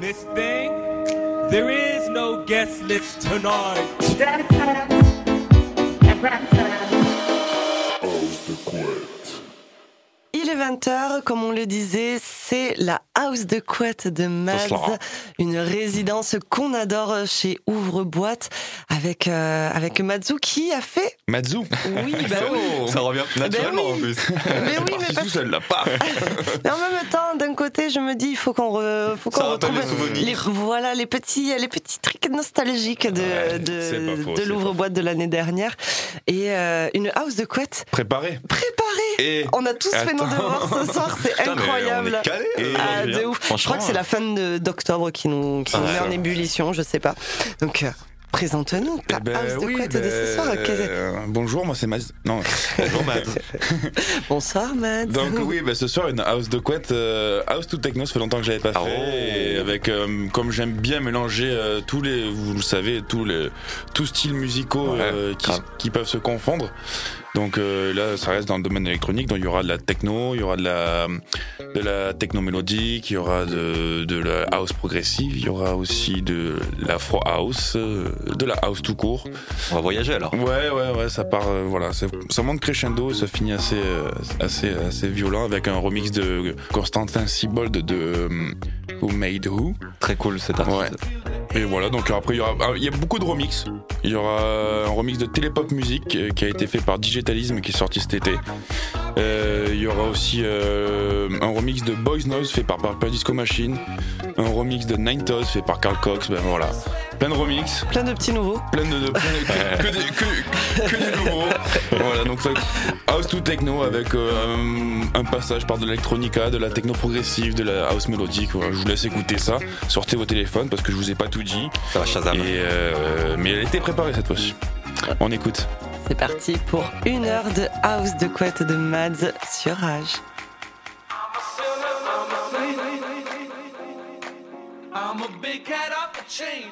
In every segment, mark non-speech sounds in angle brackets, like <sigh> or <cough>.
Miss Thing, there is no guest list tonight. Il est 20h, comme on le disait, c'est la House de Couette de Mads, une résidence qu'on adore chez Ouvre Boîte avec euh, avec Matsu qui a fait Matsu Oui, bah oui. <laughs> Ça revient naturellement oui. en plus. <laughs> Mais oui, mais tout seul là, paf Mais en même temps, d'un côté, je me dis, il faut qu'on re- faut qu'on retrouve les voilà les petits les petits trucs nostalgiques de Ouais, de, pas faux, de c'est l'ouvre boîte de l'année dernière et euh, une house de couette Préparé. préparée. Et On a tous fait nos devoirs ce soir, c'est incroyable. on est euh, Ah, de ouf. Je crois que c'est la fin d'octobre qui nous, qui nous Ah, met en ébullition, je sais pas. Donc, euh, présente-nous ta Eh ben house de oui, de ce soir. euh, bonjour, moi c'est Maz. Non. Bonjour, Matt. <laughs> Bonsoir, Matt. Donc oui, ben, ce soir une house de couette, euh, house to techno, ça fait longtemps que j'avais pas fait. Ah, oh. Et avec, euh, comme j'aime bien mélanger tous les, vous le savez, tous les, tous styles musicaux Ouais, qui, grave. qui peuvent se confondre. Donc euh, là, ça reste dans le domaine électronique. Donc il y aura de la techno, il y aura de la, de la techno mélodique, il y aura de, de la house progressive, il y aura aussi de l'afro house, euh, de la house tout court. On va voyager alors. Ouais, ouais, ouais, ça part, euh, voilà, c'est- ça monte crescendo, ça finit assez, euh, assez, assez violent avec un remix de Constantin Sibold de Who Made Who. Très cool cet artiste. Ouais. Et voilà, donc après il y aura, ah, il y a beaucoup de remix. Il y aura un remix de Télépop Music euh, qui a été fait par Digitalism qui est sorti cet été. Euh, il y aura aussi euh, un remix de Boys Noise fait par Purple Disco Machine, un remix de Nine Toes fait par Carl Cox. Ben voilà, plein de remix Plein de petits nouveaux. plein de, de- plein de- que, <laughs> que, des- que, que des nouveaux. Voilà, donc ça, house to techno avec euh, un, passage par de l'électronica, de la techno progressive, de la house mélodique. Voilà, je vous laisse écouter ça. Sortez vos téléphones parce que je vous ai pas tout dit. Ça va Shazam. Et, euh, mais elle était préparée cette fois-ci. On écoute. C'est parti pour une heure de house de couette de Mads sur Rage. I'm a big cat off the chain.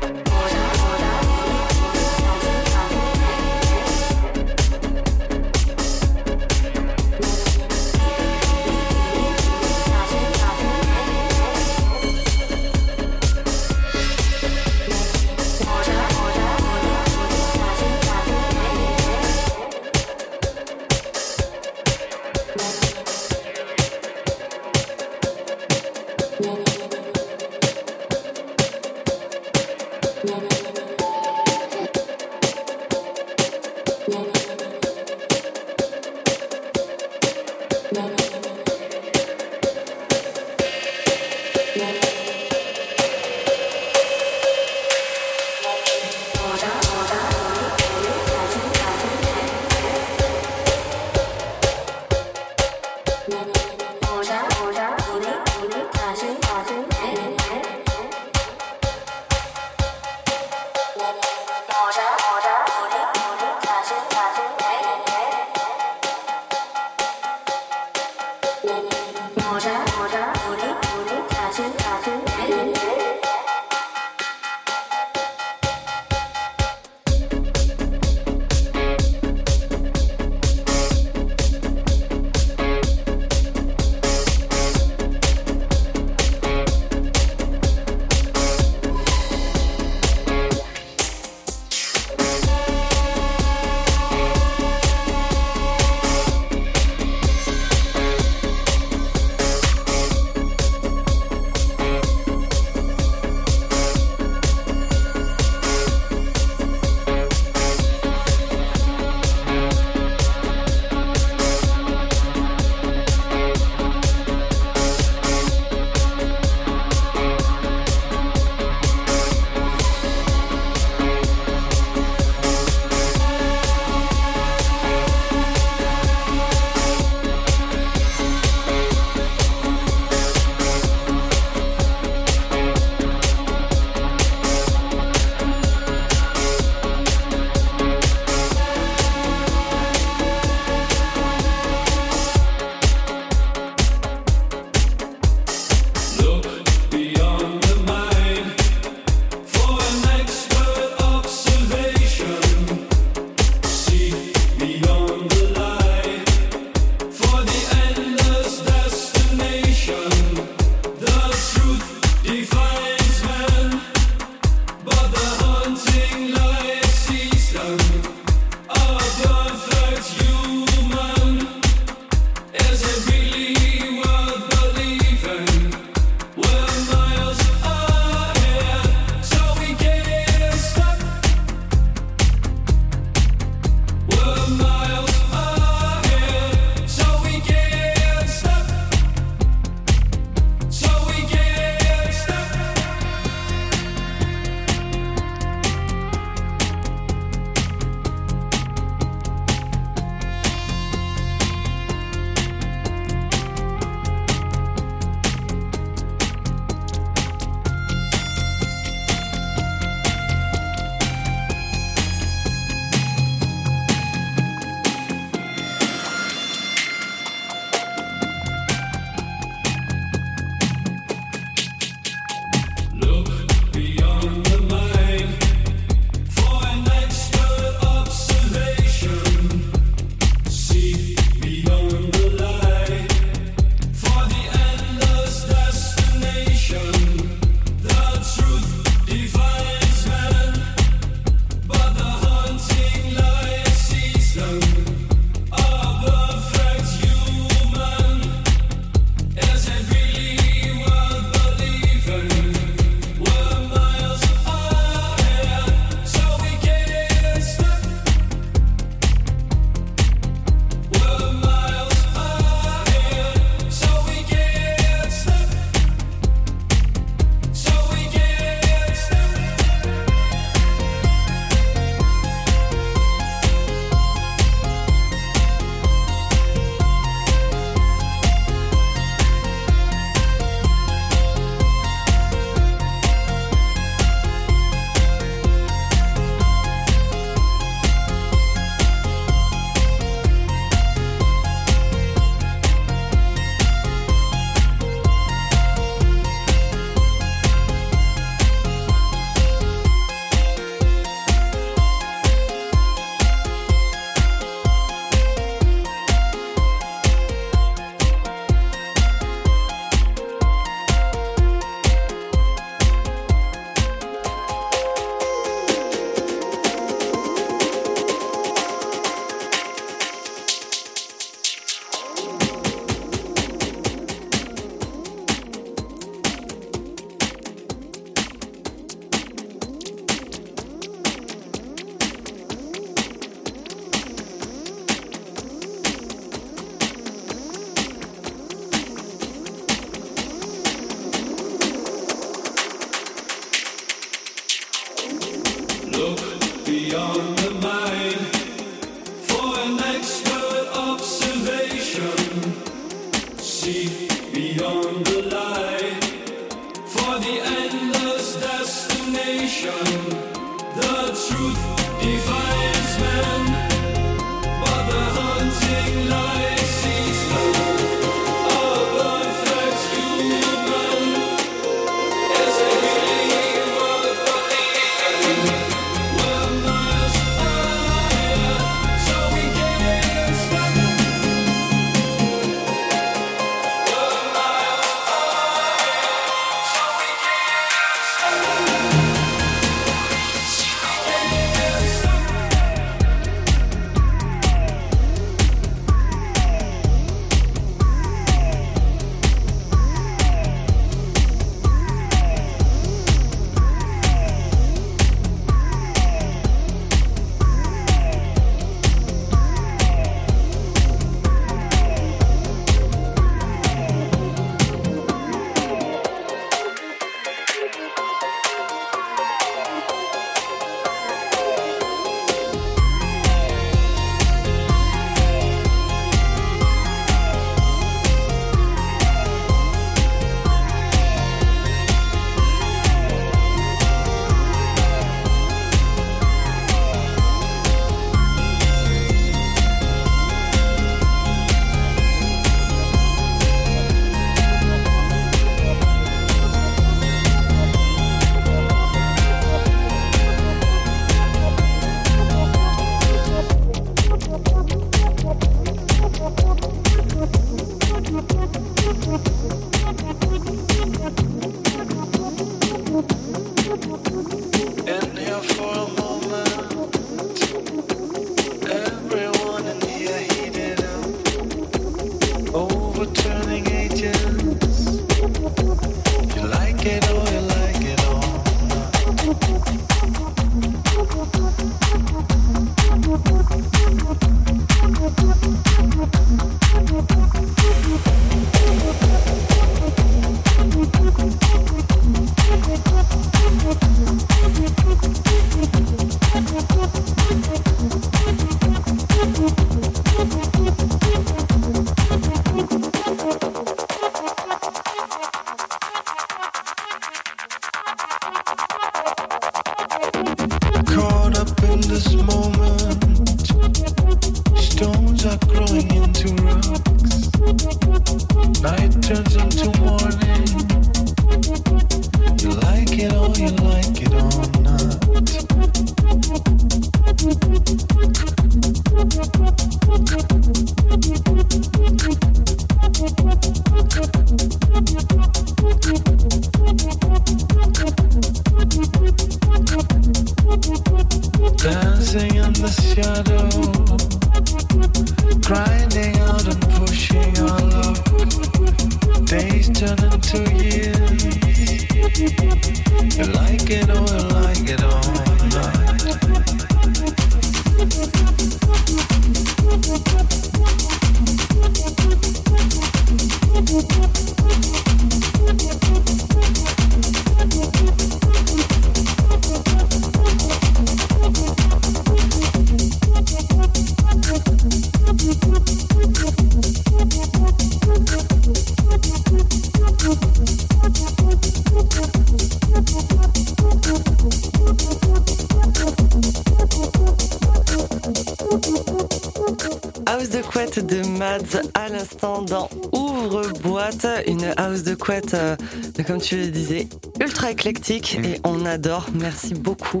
Tu le disais, ultra éclectique mm. et on adore. Merci beaucoup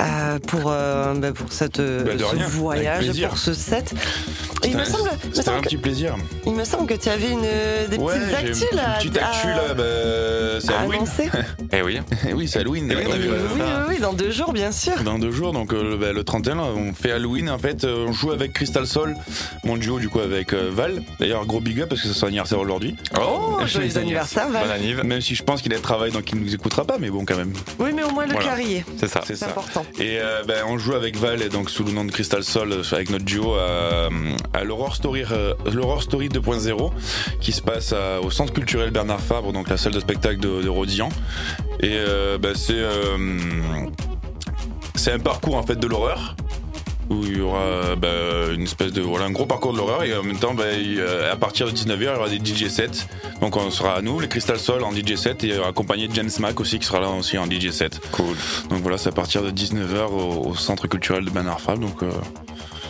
euh, pour, euh, bah, pour cette, bah, ce voyage, pour ce set. Il me semble, c'était un petit plaisir. Il me semble que tu avais une, des petites actus là. Une petite actu là, bah, c'est Halloween. <laughs> eh oui. Eh oui, c'est Halloween. Eh oui, oui, oui, dans deux jours bien sûr. Dans deux jours, donc bah, le 31, on fait Halloween. En fait, on joue avec Crystal Soul, mon duo du coup avec Val. D'ailleurs, gros big up parce que c'est son anniversaire aujourd'hui. Oh, joyeux anniversaire, Val. Même si je pense qu'il est de travail donc il nous écoutera pas, mais bon quand même. Oui, mais au moins le carrier. C'est ça. C'est important. Et euh, ben, on joue avec Val et donc sous le nom de Crystal Soul euh, avec notre duo à, à l'Horror Story, euh, Story 2.0 qui se passe au Centre culturel Bernard Fabre, donc la salle de spectacle de, de Rodian. Et ben, c'est c'est un parcours en fait de l'horreur où il y aura bah, une espèce de voilà un gros parcours de l'horreur et en même temps bah, à partir de 19h il y aura des DJ sets. Donc on sera à nous les Crystal Soul en DJ set et accompagné de James Mack aussi qui sera là aussi en DJ set. Cool. Donc voilà c'est à partir de 19h au, centre culturel de Banarfal donc euh,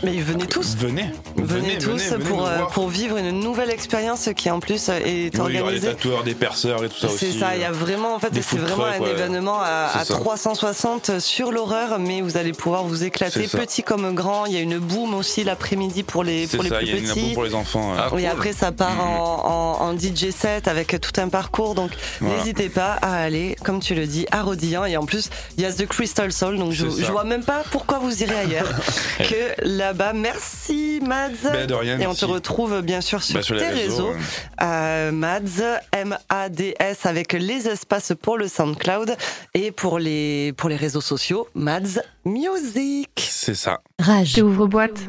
mais venez tous. Venez. Venez, tous pour, euh, pour vivre une nouvelle expérience qui en plus est oui, organisée. Il y aura des tatoueurs, des perceurs et tout ça aussi. C'est ça, il y a vraiment en fait c'est vraiment un événement à, à 360 sur l'horreur, mais vous allez pouvoir vous éclater petit comme grand. Il y a une boom aussi l'après-midi pour les pour les ça, plus il y a petits. Une boom pour les enfants. Ah, oui, après ça part mm-hmm. en, en, en, DJ set avec tout un parcours, donc n'hésitez pas à aller, comme tu le dis, à Rodillan. Et en plus, il y a The Crystal Soul, donc je, je vois même pas pourquoi vous irez ailleurs <laughs> que là-bas. Merci Mads. Ben, de rien, et on te retrouve bien sûr sur, bah, tes réseaux. Euh, Mads, M-A-D-S avec les espaces pour le SoundCloud et pour les, pour les réseaux sociaux, Mads Music. C'est ça. Rage. Ouvre boîte.